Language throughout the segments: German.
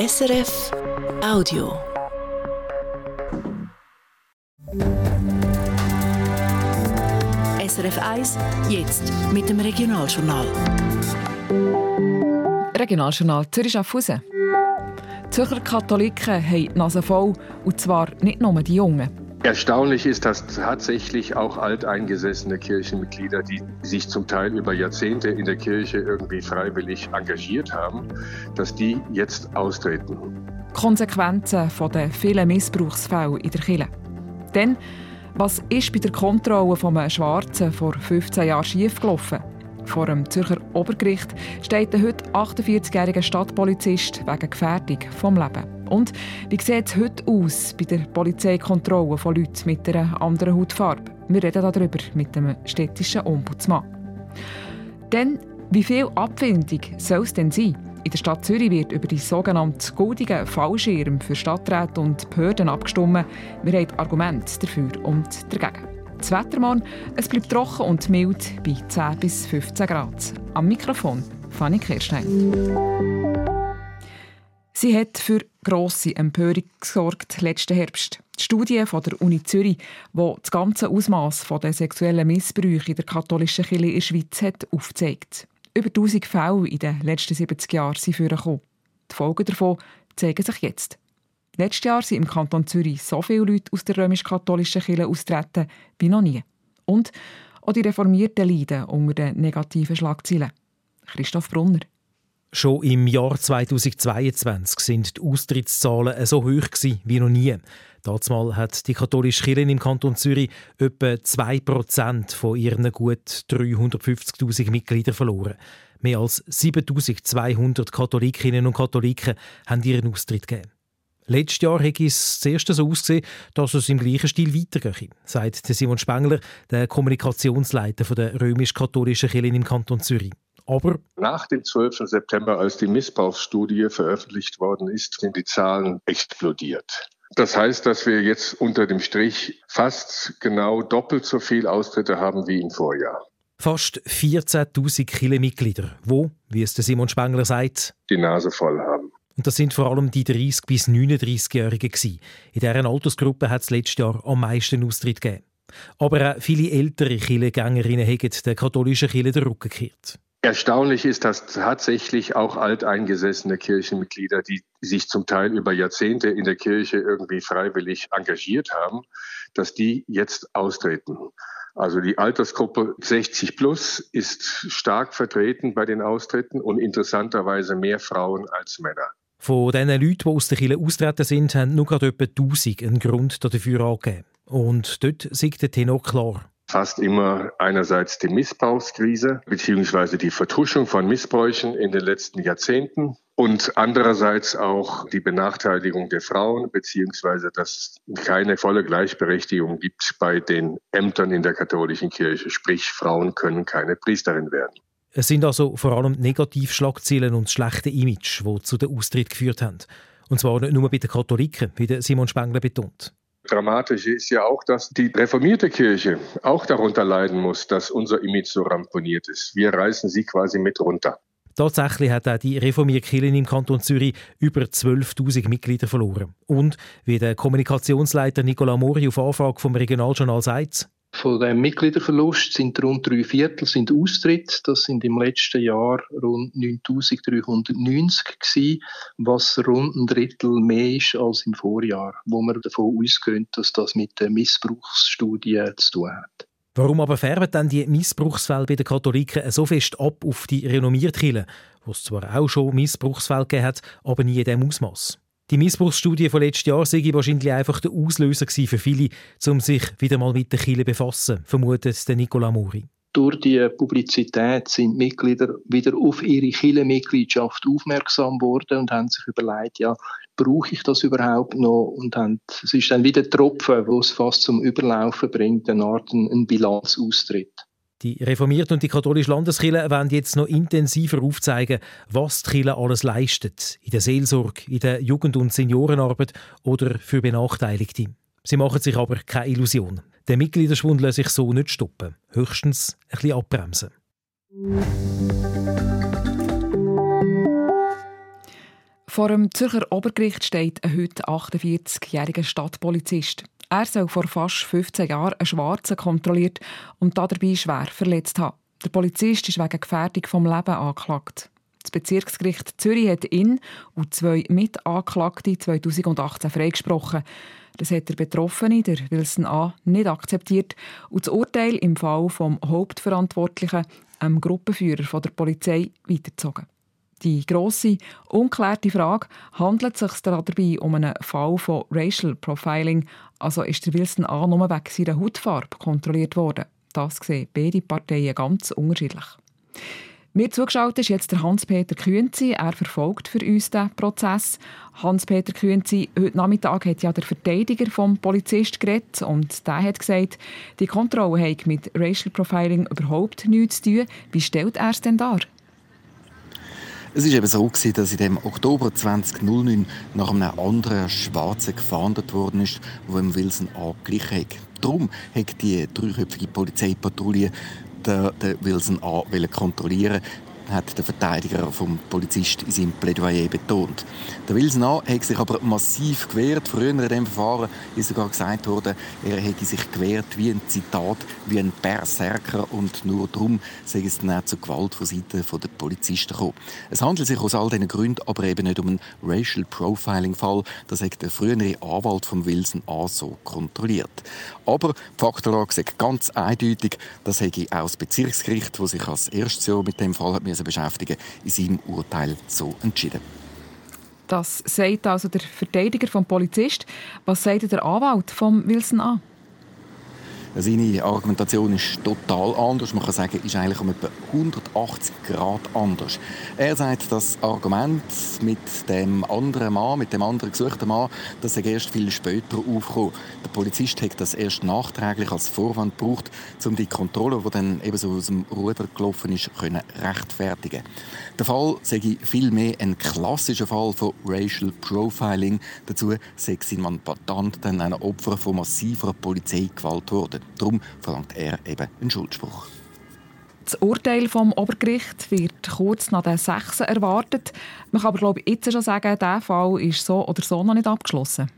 SRF Audio. SRF 1, jetzt mit dem Regionaljournal. Regionaljournal Zürich Schaffhausen. Zürcher Katholiken haben die Nase voll, und zwar nicht nur die Jungen. Erstaunlich ist, dass tatsächlich auch alteingesessene Kirchenmitglieder, die sich zum Teil über Jahrzehnte in der Kirche irgendwie freiwillig engagiert haben, dass die jetzt austreten. Konsequenzen von den vielen Missbrauchsfällen in der Kirche. Denn was ist bei der Kontrolle von Schwarzen vor 15 Jahren schiefgelaufen? Vor dem Zürcher Obergericht steht der heute 48-jährige Stadtpolizist wegen Gefährdung vom Leben. Und wie sieht es heute aus bei der Polizeikontrolle von Leuten mit einer anderen Hautfarbe? Wir reden darüber mit dem städtischen Ombudsmann. Denn wie viel Abfindung soll es denn sein? In der Stadt Zürich wird über die sogenannten goldigen Fallschirme für Stadträte und Behörden abgestimmt. Wir haben Argumente dafür und dagegen. Das Wetter morgen, es bleibt trocken und mild bei 10 bis 15 Grad. Am Mikrofon Fanny Kirstein. Sie hat für grosse Empörung gesorgt letzten Herbst. Die Studie von der Uni Zürich, die das ganze Ausmaß der sexuellen Missbrüche in der katholischen Kirche in der Schweiz hat aufzeigt. Über 1000 Fälle in den letzten 70 Jahren sind vorgekommen. Die Folgen davon zeigen sich jetzt. Letztes Jahr sind im Kanton Zürich so viele Leute aus der römisch-katholischen Kirche austreten wie noch nie. Und auch die Reformierten leiden unter den negativen Schlagzeilen. Christoph Brunner. Schon im Jahr 2022 sind die Austrittszahlen so hoch wie noch nie. Dazumal hat die katholische Kirche im Kanton Zürich etwa 2% von ihren gut 350.000 Mitgliedern verloren. Mehr als 7.200 Katholikinnen und Katholiken haben ihren Austritt gegeben. Letztes Jahr hat es zuerst so ausgesehen, dass es im gleichen Stil weitergeht, sagt Simon Spengler, der Kommunikationsleiter der römisch-katholischen Kirche im Kanton Zürich. Aber nach dem 12. September, als die Missbrauchsstudie veröffentlicht worden ist, sind die Zahlen explodiert. Das heißt, dass wir jetzt unter dem Strich fast genau doppelt so viel Austritte haben wie im Vorjahr. Fast 14.000 Kirchenmitglieder, wo, wie es der Simon Spengler sagt, die Nase voll haben. Und das sind vor allem die 30- bis 39-Jährigen. In deren Altersgruppe hat es letztes Jahr am meisten Austritt gegeben. Aber auch viele ältere Kirchengängerinnen haben der katholischen Kirche den Rücken gekehrt. Erstaunlich ist, dass tatsächlich auch alteingesessene Kirchenmitglieder, die sich zum Teil über Jahrzehnte in der Kirche irgendwie freiwillig engagiert haben, dass die jetzt austreten. Also die Altersgruppe 60 plus ist stark vertreten bei den Austritten und interessanterweise mehr Frauen als Männer. Von diesen Leuten, die aus der Kirche austreten sind, haben nur gerade etwa 1000 einen Grund dafür angegeben. Und dort sieht der Tenor klar fast immer einerseits die Missbrauchskrise bzw. die Vertuschung von Missbräuchen in den letzten Jahrzehnten und andererseits auch die Benachteiligung der Frauen bzw. dass es keine volle Gleichberechtigung gibt bei den Ämtern in der katholischen Kirche, sprich Frauen können keine Priesterin werden. Es sind also vor allem Negativschlagzeilen und schlechte Image, die zu der Austritt geführt haben. Und zwar nicht nur bei den Katholiken, wie Simon Spengler betont. Dramatisch ist ja auch, dass die reformierte Kirche auch darunter leiden muss, dass unser Image so ramponiert ist. Wir reißen sie quasi mit runter. Tatsächlich hat auch die reformierte Kirche im Kanton Zürich über 12.000 Mitglieder verloren. Und wie der Kommunikationsleiter Nicola Mori auf Anfrage vom Regionaljournal sagt, von dem Mitgliederverlust sind rund drei Viertel sind Austritt. Das sind im letzten Jahr rund 9390 gewesen, was rund ein Drittel mehr ist als im Vorjahr, wo man davon ausgeht, dass das mit der Missbrauchsstudie zu tun hat. Warum aber färben dann die Missbrauchsfälle bei den Katholiken so fest ab auf die renommierte Kirche, wo es zwar auch schon Missbrauchsfälle gegeben hat, aber nie in diesem Ausmaß? Die Missbrauchsstudie von letztes Jahr sei wahrscheinlich einfach der Auslöser für viele, um sich wieder mal mit der Kirche befassen, vermutet der Nicola Mori. Durch die Publizität sind Mitglieder wieder auf ihre Kirchenmitgliedschaft aufmerksam worden und haben sich überlegt, ja, brauche ich das überhaupt noch? Und haben, es ist dann wieder Tropfen, wo es fast zum Überlaufen bringt, eine Art ein Bilanzaustritt. Die reformierte und die katholische Landeskirche werden jetzt noch intensiver aufzeigen, was die Kirche alles leistet. In der Seelsorge, in der Jugend- und Seniorenarbeit oder für Benachteiligte. Sie machen sich aber keine Illusion. Der Mitgliederschwund lässt sich so nicht stoppen. Höchstens ein bisschen abbremsen. Vor dem Zürcher Obergericht steht ein heute 48-jähriger Stadtpolizist. Er soll vor fast 15 Jahren einen Schwarzen kontrolliert und dabei schwer verletzt haben. Der Polizist ist wegen Gefährdung vom Leben angeklagt. Das Bezirksgericht Zürich hat ihn und zwei Mitanklagte 2018 freigesprochen. Das hat der Betroffene, der Wilson A., nicht akzeptiert und das Urteil im Fall vom Hauptverantwortlichen, einem Gruppenführer von der Polizei, weitergezogen. Die grosse, unklärte Frage, handelt es sich dabei um einen Fall von Racial Profiling, also ist der Wilson A. nur wegen seiner Hautfarbe kontrolliert worden? Das sehen beide Parteien ganz unterschiedlich. Mir zugeschaut ist jetzt der Hans-Peter Kühnzi. Er verfolgt für uns den Prozess. Hans-Peter Kühnzi, heute Nachmittag hat ja der Verteidiger vom Polizist geredet und der hat gesagt, die Kontrolle hat mit Racial Profiling überhaupt nichts zu tun. Wie stellt er es denn dar? Es war eben so, dass in dem Oktober 2009 nach einem anderen Schwarzen gefahndet worden ist, wo im Wilson angeglichen hat. Darum hat die dreiköpfige Polizeipatrouille den, Wilson A kontrollieren hat der Verteidiger vom Polizist in seinem Plädoyer betont. Der Wilson A. hat sich aber massiv gewehrt. Früher in dem Verfahren ist sogar gesagt worden, er hätte sich gewehrt wie ein Zitat, wie ein Berserker und nur darum sei es dann auch zur Gewalt von Seiten der Polizisten gekommen. Es handelt sich aus all diesen Gründen aber eben nicht um einen Racial Profiling-Fall. Das hat der frühere Anwalt von Wilson A. so kontrolliert. Aber die Faktenlage sagt ganz eindeutig, das hätte auch das Bezirksgericht, das sich als erstes Jahr mit dem Fall hat beschäftigen in seinem Urteil so entschieden. Das sagt also der Verteidiger vom Polizist. Was sagt der Anwalt von Wilson an? Seine Argumentation ist total anders. Man kann sagen, ist eigentlich um etwa 180 Grad anders. Er sagt, das Argument mit dem anderen Mann, mit dem anderen gesuchten Mann, das sei erst viel später aufgekommen. Der Polizist hat das erst nachträglich als Vorwand gebraucht, um die Kontrolle, die dann eben so aus dem Ruder gelaufen ist, können rechtfertigen. Der Fall sei vielmehr ein klassischer Fall von Racial Profiling. Dazu sei sein Mandant dann ein Opfer von massiver Polizeigewalt geworden. Darum verlangt er eben einen Schuldspruch. Das Urteil vom Obergericht wird kurz nach den Sechsen erwartet. Man kann aber glaube ich, jetzt schon sagen, dieser Fall ist so oder so noch nicht abgeschlossen.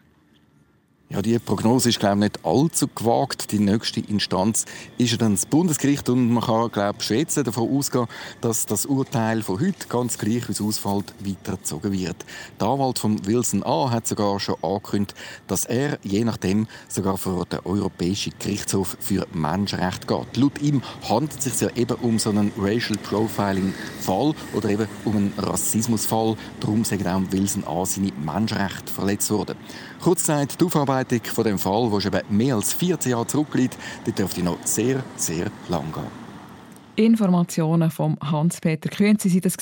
Ja, die Prognose ist glaube ich, nicht allzu gewagt. Die nächste Instanz ist dann das Bundesgericht und man kann glaube ich, schätzen, davon ausgehen, dass das Urteil von heute ganz gleich wie es ausfällt weitergezogen wird. Der Anwalt von Wilson A hat sogar schon angekündigt, dass er je nachdem sogar vor den Europäischen Gerichtshof für Menschenrechte geht. Laut ihm handelt es sich ja eben um so einen Racial Profiling Fall oder eben um einen Rassismusfall. Darum sagt auch Wilson A seine Menschenrechte verletzt worden. Kurz gesagt, die Aufarbeitung von dem Fall, der schon mehr als 14 Jahre zurückliegt, die dürfte noch sehr, sehr lang gehen. Informationen von Hans-Peter Künzi sind das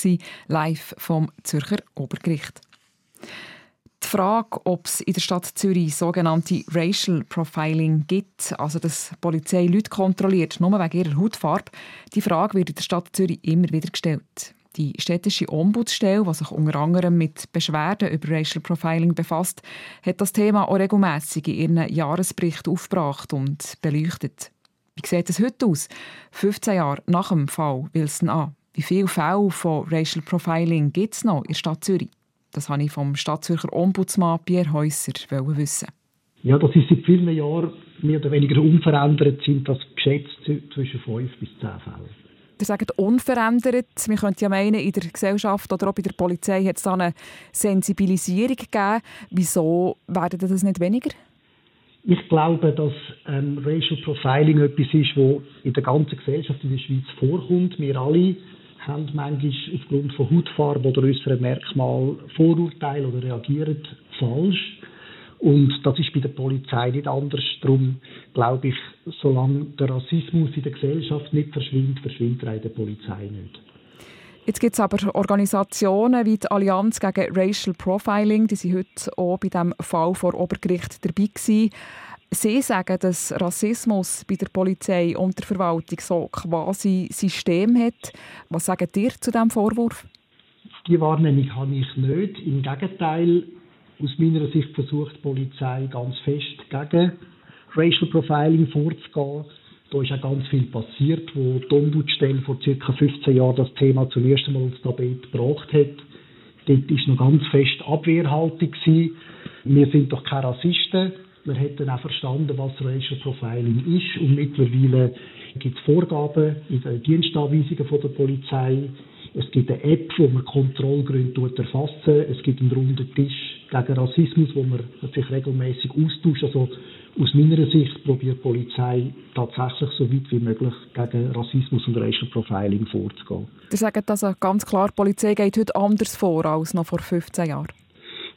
live vom Zürcher Obergericht. Die Frage, ob es in der Stadt Zürich sogenannte Racial Profiling gibt, also dass die Polizei Leute kontrolliert, nur wegen ihrer Hautfarbe, die Frage wird in der Stadt Zürich immer wieder gestellt. Die städtische Ombudsstelle, die sich unter anderem mit Beschwerden über Racial Profiling befasst, hat das Thema auch regelmässig in ihren Jahresbericht aufgebracht und beleuchtet. Wie sieht es heute aus, 15 Jahre nach dem Fall Wilson A? Wie viele Fälle von Racial Profiling gibt es noch in der Stadt Zürich? Das wollte ich vom Stadtzürcher Ombudsmann Pierre Häuser wissen. Ja, das ist seit vielen Jahren mehr oder weniger unverändert, sind das geschätzt zwischen 5 bis 10 Fällen. Ihr sagt unverändert. Wir könnten ja meinen, in der Gesellschaft oder auch bei der Polizei hat es eine Sensibilisierung gegeben. Wieso werden das nicht weniger? Ich glaube, dass ähm, Racial Profiling etwas ist, das in der ganzen Gesellschaft in der Schweiz vorkommt. Wir alle haben manchmal aufgrund von Hautfarbe oder äußeren Merkmal Vorurteile oder reagieren falsch. Und das ist bei der Polizei nicht anders. Darum glaube ich, solange der Rassismus in der Gesellschaft nicht verschwindet, verschwindet er in der Polizei nicht. Jetzt gibt es aber Organisationen wie die Allianz gegen Racial Profiling, die sind heute auch bei diesem Fall vor Obergericht dabei gewesen. Sie sagen, dass Rassismus bei der Polizei und der Verwaltung so quasi System hat. Was sagen ihr zu diesem Vorwurf? Die Wahrnehmung habe ich nicht. Im Gegenteil, aus meiner Sicht versucht die Polizei ganz fest gegen Racial Profiling vorzugehen. Da ist auch ganz viel passiert, wo die Ombudsstelle vor ca. 15 Jahren das Thema zum ersten Mal aufs Tapet gebracht hat. dort ist noch ganz fest Abwehrhaltung. Wir sind doch keine Rassisten. Wir hätten auch verstanden, was Racial Profiling ist und mittlerweile gibt es Vorgaben in den Dienstanweisungen von der Polizei. Es gibt eine App, wo man Kontrollgründe erfassen. Es gibt einen runden Tisch gegen Rassismus, wo man sich regelmäßig austauscht. Also aus meiner Sicht probiert die Polizei tatsächlich so weit wie möglich gegen Rassismus und Racial Profiling vorzugehen. Sie sagen also ganz klar, die Polizei geht heute anders vor als noch vor 15 Jahren.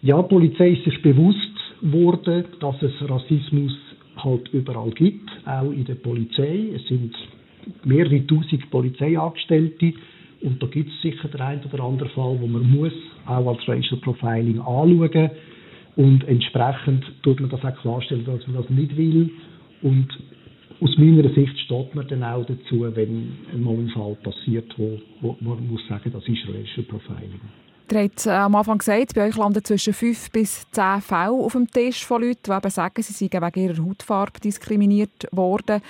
Ja, die Polizei ist sich bewusst worden, dass es Rassismus halt überall gibt, auch in der Polizei. Es sind mehrere tausend Polizeiangestellte und da gibt es sicher den einen oder anderen Fall, wo man muss auch als Racial Profiling anschauen und entsprechend tut man das auch klarstellen, dass man das nicht will und aus meiner Sicht steht man dann auch dazu, wenn mal ein Fall passiert, wo, wo man muss sagen, das ist Racial Profiling. Ihr habt äh, am Anfang gesagt, bei euch landen zwischen fünf bis zehn Fälle auf dem Tisch von Leuten, die eben sagen, sie seien wegen ihrer Hautfarbe diskriminiert worden.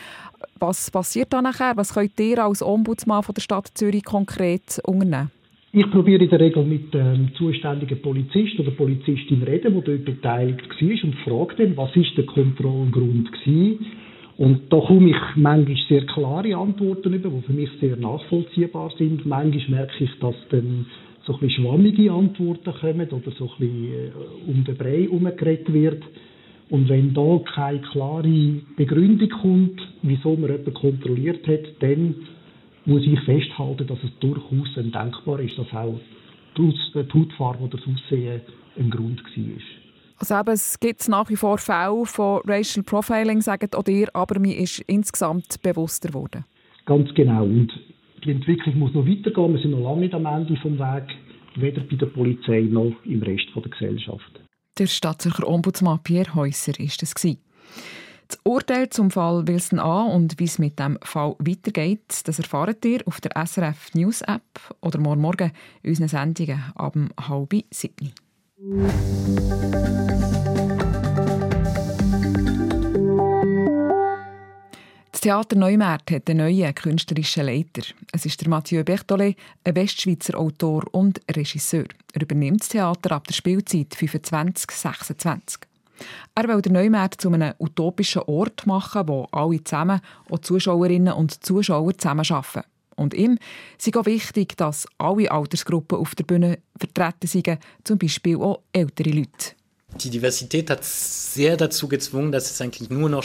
Was passiert dann nachher? Was könnt ihr als Ombudsmann von der Stadt Zürich konkret unternehmen? Ich probiere in der Regel mit dem zuständigen Polizist oder Polizistin reden, der dort beteiligt war und frage dann, was ist der Kontrollgrund gewesen? Und da komme ich manchmal sehr klare Antworten über, die für mich sehr nachvollziehbar sind. Manchmal merke ich, dass dann so ein bisschen schwammige Antworten kommen oder so ein bisschen äh, um den Brei herumgeredet wird. Und wenn da keine klare Begründung kommt, wieso man jemanden kontrolliert hat, dann muss ich festhalten, dass es durchaus denkbar ist, dass auch die Hautfarbe oder das Aussehen ein Grund war. Also eben, es gibt nach wie vor Fälle von Racial Profiling, sagt auch ihr, aber mir ist insgesamt bewusster geworden. Ganz genau. Und die Entwicklung muss noch weitergehen. Wir sind noch lange nicht am Ende vom Weg, weder bei der Polizei noch im Rest der Gesellschaft. Der Stadtzürcher Ombudsmann Pierre Häuser war das. Das Urteil zum Fall Wilson A. und wie es mit dem Fall weitergeht, das erfahrt ihr auf der SRF News App oder morgen Morgen in unseren Sendungen ab halb sieben. Theater Neumärt hat einen neuen künstlerischen Leiter. Es ist der Mathieu Berthollet, ein Westschweizer Autor und Regisseur. Er übernimmt das Theater ab der Spielzeit 25-26. Er will den Neumarkt zu einem utopischen Ort machen, wo alle zusammen, auch Zuschauerinnen und Zuschauer zusammenarbeiten. Und ihm ist auch wichtig, dass alle Altersgruppen auf der Bühne vertreten sind, zum Beispiel auch ältere Leute. Die Diversität hat sehr dazu gezwungen, dass es eigentlich nur noch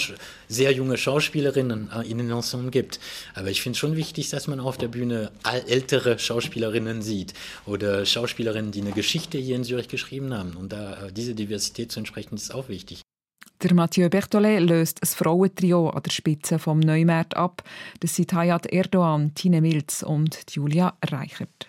sehr junge Schauspielerinnen äh, in den Ensemble gibt. Aber ich finde schon wichtig, dass man auf der Bühne ältere Schauspielerinnen sieht oder Schauspielerinnen, die eine Geschichte hier in Zürich geschrieben haben. Und da äh, diese Diversität zu entsprechen, ist auch wichtig. Der Mathieu Berthollet löst ein Frauentrio an der Spitze vom Neumärt ab. Das sind Hayat Erdogan, Tine Milz und Julia Reichert.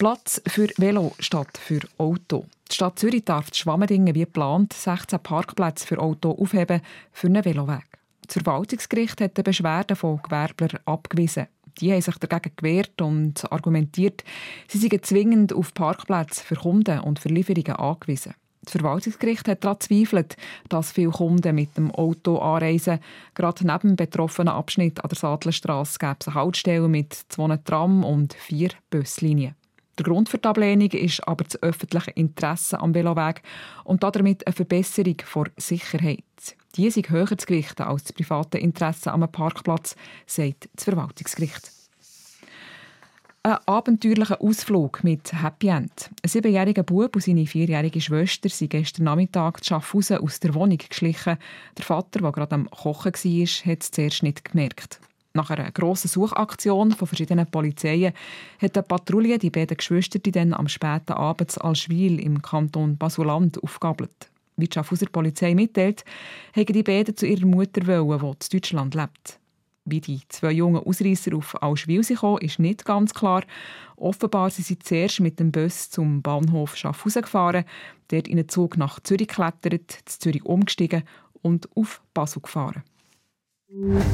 Platz für Velo statt für Auto. Die Stadt Zürich darf die Schwammendingen wie geplant 16 Parkplätze für Auto aufheben für einen Veloweg. Das Verwaltungsgericht hat die Beschwerden von Gewerblern abgewiesen. Die haben sich dagegen gewehrt und argumentiert, sie seien zwingend auf Parkplätze für Kunden und für Lieferungen angewiesen. Das Verwaltungsgericht hat daran zweifelt, dass viele Kunden mit dem Auto anreisen. Gerade neben dem betroffenen Abschnitt an der Sadlerstrasse gäbe es eine Haltestelle mit zwei Tram und vier Buslinien. Der Grund für die Ablehnung ist aber das öffentliche Interesse am Veloweg und damit eine Verbesserung der Sicherheit. Die sind höher zu gewichten als das private Interesse am Parkplatz, sagt das Verwaltungsgericht. Ein abenteuerlicher Ausflug mit Happy End. Ein siebenjähriger Bub und seine vierjährige Schwester sind gestern Nachmittag zu Schaffhausen aus der Wohnung geschlichen. Der Vater, der gerade am Kochen war, hat es zuerst nicht gemerkt. Nach einer grossen Suchaktion von verschiedenen Polizeien hat eine Patrouille die beiden Geschwister dann am späten Abend in Alschwil im Kanton Basuland aufgabelt. Wie die Schaffhauser Polizei mitteilt, haben die beiden zu ihrer Mutter wollen, die in Deutschland lebt. Wie die zwei jungen Ausreißer auf Alschwil kamen, ist nicht ganz klar. Offenbar sind sie zuerst mit dem Bus zum Bahnhof Schaffhausen gefahren, dort in den Zug nach Zürich geklettert, zu Zürich umgestiegen und auf Basel gefahren. Ein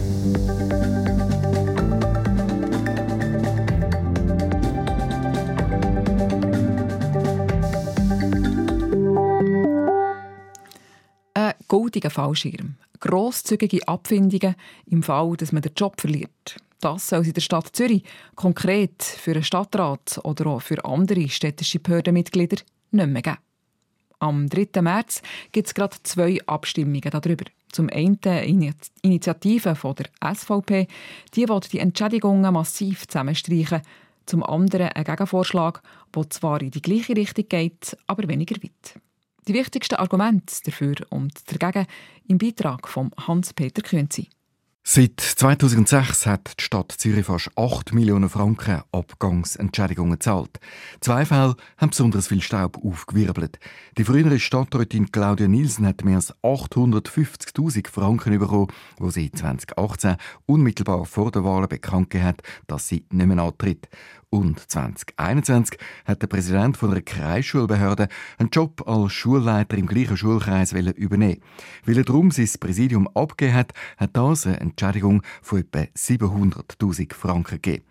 goldiger Fallschirm. Grosszügige Abfindungen im Fall, dass man den Job verliert. Das soll es in der Stadt Zürich konkret für einen Stadtrat oder auch für andere städtische Behördenmitglieder nicht mehr geben. Am 3. März gibt es gerade zwei Abstimmungen darüber. Zum einen eine Initiative von der SVP, die will die Entschädigungen massiv zusammenstreichen. Zum anderen ein Gegenvorschlag, der zwar in die gleiche Richtung geht, aber weniger weit. Die wichtigsten Argumente dafür und dagegen im Beitrag von Hans-Peter Künzi. Seit 2006 hat die Stadt Zürich fast 8 Millionen Franken Abgangsentschädigungen gezahlt. Zwei Fälle haben besonders viel Staub aufgewirbelt. Die frühere Stadträtin Claudia Nielsen hat mehr als 850.000 Franken bekommen, wo sie 2018 unmittelbar vor der Wahl bekannt hat, dass sie nicht mehr antritt. Und 2021 hat der Präsident von einer Kreisschulbehörde einen Job als Schulleiter im gleichen Schulkreis übernehmen. Weil er darum sein Präsidium abgegeben hat, hat das eine Entschädigung von etwa 700.000 Franken gegeben.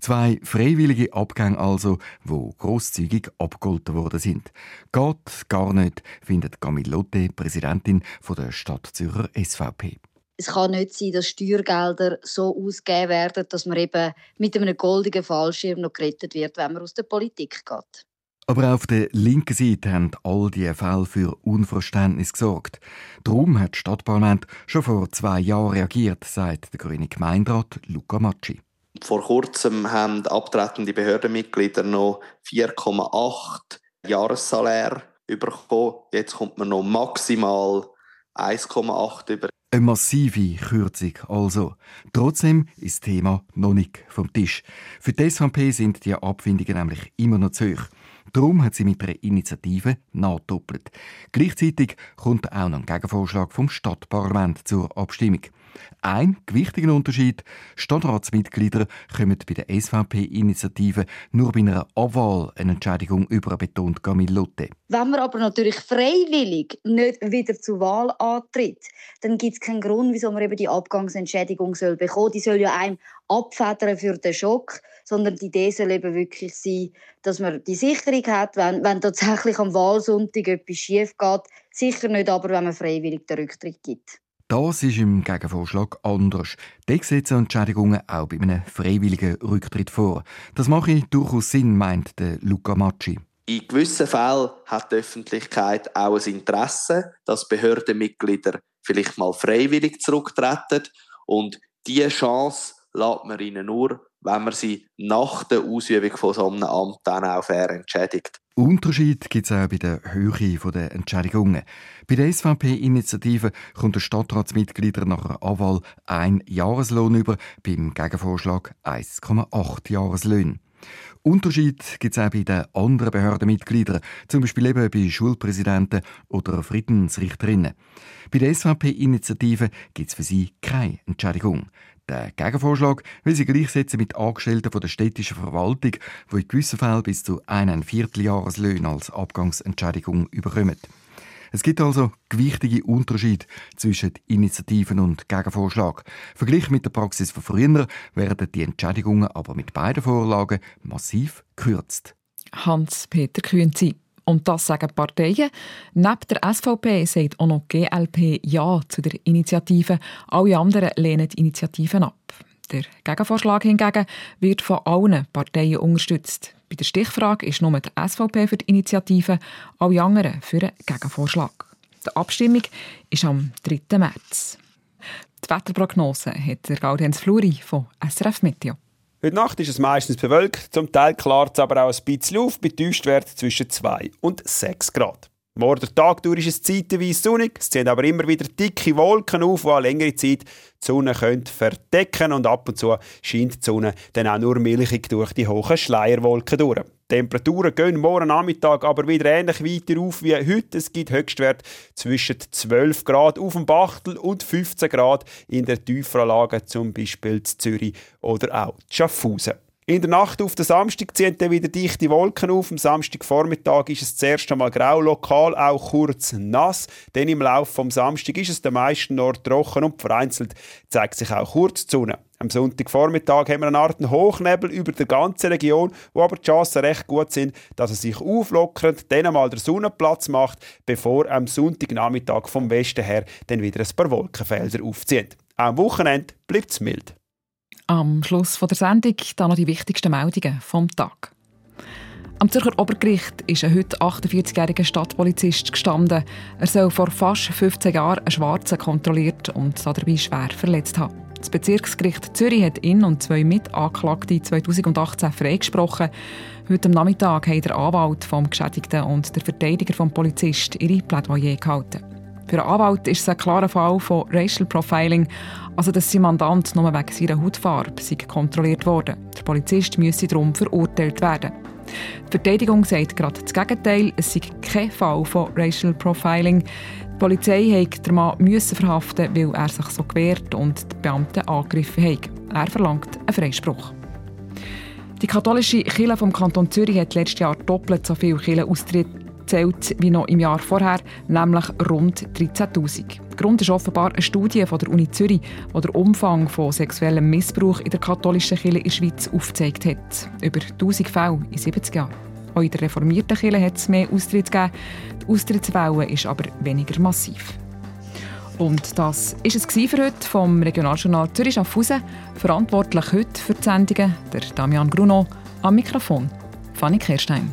Zwei freiwillige Abgänge also, wo großzügig abgeholten worden sind. Geht gar nicht, findet Camille Lotte, Präsidentin der Stadt Zürcher SVP es kann nicht sein, dass Steuergelder so ausgegeben werden, dass man eben mit einem goldenen Fallschirm noch gerettet wird, wenn man aus der Politik geht. Aber auf der linken Seite haben all diese Fälle für Unverständnis gesorgt. Darum hat das Stadtparlament schon vor zwei Jahren reagiert, sagt der grüne Gemeinderat Luca Macci. Vor kurzem haben abtretende Behördenmitglieder noch 4,8 Jahressalär bekommen. Jetzt kommt man noch maximal 1,8 über. Eine massive Kürzung also. Trotzdem ist das Thema noch nicht vom Tisch. Für die SVP sind die Abfindungen nämlich immer noch zu hoch. Darum hat sie mit einer Initiative nachdoppelt. Gleichzeitig kommt auch noch ein Gegenvorschlag vom Stadtparlament zur Abstimmung. Ein gewichtiger Unterschied: Stadtratsmitglieder kommen bei der SVP-Initiative nur bei einer Abwahl eine Entschädigung über, betont Camille Lotte. Wenn man aber natürlich freiwillig nicht wieder zur Wahl antritt, dann gibt es keinen Grund, wieso man eben die Abgangsentschädigung soll bekommen. Die soll ja einem abfedern für den Schock, sondern die Idee soll eben wirklich sein, dass man die Sicherung hat, wenn, wenn tatsächlich am Wahlsonntag etwas schief geht. Sicher nicht aber, wenn man freiwillig den Rücktritt gibt. Das ist im Gegenvorschlag anders. Die sieht Entschädigungen auch bei einem freiwilligen Rücktritt vor. Das mache durchaus Sinn, meint der Luca Macci. In gewissen Fällen hat die Öffentlichkeit auch ein Interesse, dass Behördenmitglieder vielleicht mal freiwillig zurücktreten. Und diese Chance lässt man ihnen nur, wenn man sie nach der Ausübung von so einem Amt dann auch fair entschädigt. Unterschied gibt es auch bei der Höhe der Entschädigungen. Bei der SVP-Initiative kommt der Stadtratsmitglieder nach einer Anwahl ein Jahreslohn über, beim Gegenvorschlag 1,8 Jahreslöhne. Unterschied gibt es auch bei den anderen Behördenmitgliedern, zum Beispiel eben bei Schulpräsidenten oder Friedensrichterinnen. Bei der SVP-Initiative gibt es für sie keine Entschädigung. Der Gegenvorschlag will sie gleichsetzen mit Angestellten der städtischen Verwaltung, die in gewissen Fällen bis zu einem Vierteljahreslöhn als Abgangsentschädigung überkommen. Es gibt also gewichtige Unterschiede zwischen Initiativen und Gegenvorschlag. Verglichen mit der Praxis von früher werden die Entschädigungen aber mit beiden Vorlagen massiv gekürzt. Hans-Peter Kühnzi. Und das sagen Parteien. Neben der SVP sagt auch noch GLP Ja zu der Initiative. Alle anderen lehnen die Initiativen ab. Der Gegenvorschlag hingegen wird von allen Parteien unterstützt. Bei der Stichfrage ist nur die SVP für die Initiative, alle anderen für den Gegenvorschlag. Die Abstimmung ist am 3. März. Die Wetterprognose hat der Gaudenz Fluri von SRF Meteo. Heute Nacht ist es meistens bewölkt, zum Teil klart es aber auch ein bisschen auf, bei Tiefstwert zwischen 2 und 6 Grad. Morgen Tag durch ist es zeitweise sonnig, es ziehen aber immer wieder dicke Wolken auf, die längere Zeit die Sonne können verdecken und ab und zu scheint die Sonne dann auch nur milchig durch die hohen Schleierwolken durch. Temperaturen gehen morgen Nachmittag aber wieder ähnlich weiter auf wie heute. Es gibt Höchstwert zwischen 12 Grad auf dem Bachtel und 15 Grad in der tieferen Lage, zum Beispiel in Zürich oder auch Schaffhausen. In der Nacht auf den Samstag ziehen dann wieder dichte Wolken auf. Am Samstagvormittag ist es zuerst einmal grau, lokal auch kurz nass. Dann im Laufe vom Samstag ist es den meisten Ort trocken und vereinzelt zeigt sich auch kurz die Sonne. Am Sonntagvormittag haben wir eine Art Hochnebel über der ganzen Region, wo aber die Chancen recht gut sind, dass er sich auflockert, dann einmal der Sonnenplatz macht, bevor am Sonntagnachmittag vom Westen her dann wieder ein paar Wolkenfelder aufziehen. Am Wochenende bleibt es mild. Am Schluss der Sendung dann noch die wichtigsten Meldungen vom Tag. Am Zürcher Obergericht ist ein heute 48-jähriger Stadtpolizist gestanden. Er soll vor fast 15 Jahren einen Schwarzen kontrolliert und dabei schwer verletzt haben. Das Bezirksgericht Zürich hat ihn und zwei Mitanklagte 2018 freigesprochen. Heute Nachmittag haben der Anwalt vom Geschädigten und der Verteidiger vom Polizist ihre Plädoyer gehalten. Für einen Anwalt ist es ein klarer Fall von Racial Profiling, also dass sein Mandant nur wegen seiner Hautfarbe kontrolliert wurde. Der Polizist müsse darum verurteilt werden. Die Verteidigung sagt gerade das Gegenteil, es sei kein Fall von Racial Profiling. Die Polizei musste den Mann müssen verhaften, weil er sich so gewehrt und die Beamten angegriffen haben. Er verlangt einen Freispruch. Die katholische Kirche vom Kanton Zürich hat letztes Jahr doppelt so viele Kirchenaustritte zählt wie noch im Jahr vorher, nämlich rund 13.000. Grund ist offenbar eine Studie von der Uni Zürich, die den Umfang von sexuellem Missbrauch in der katholischen Kirche in der Schweiz aufgezeigt hat. Über 1000 Fälle in 70 Jahren. Auch in der reformierten Kirche hat es mehr Austritte gegeben. Die Austrittswelle ist aber weniger massiv. Und das war es für heute vom Regionaljournal Zürich Schaffhausen. Verantwortlich heute für die Sendungen der Damian Bruno. Am Mikrofon Fanny Kirstein.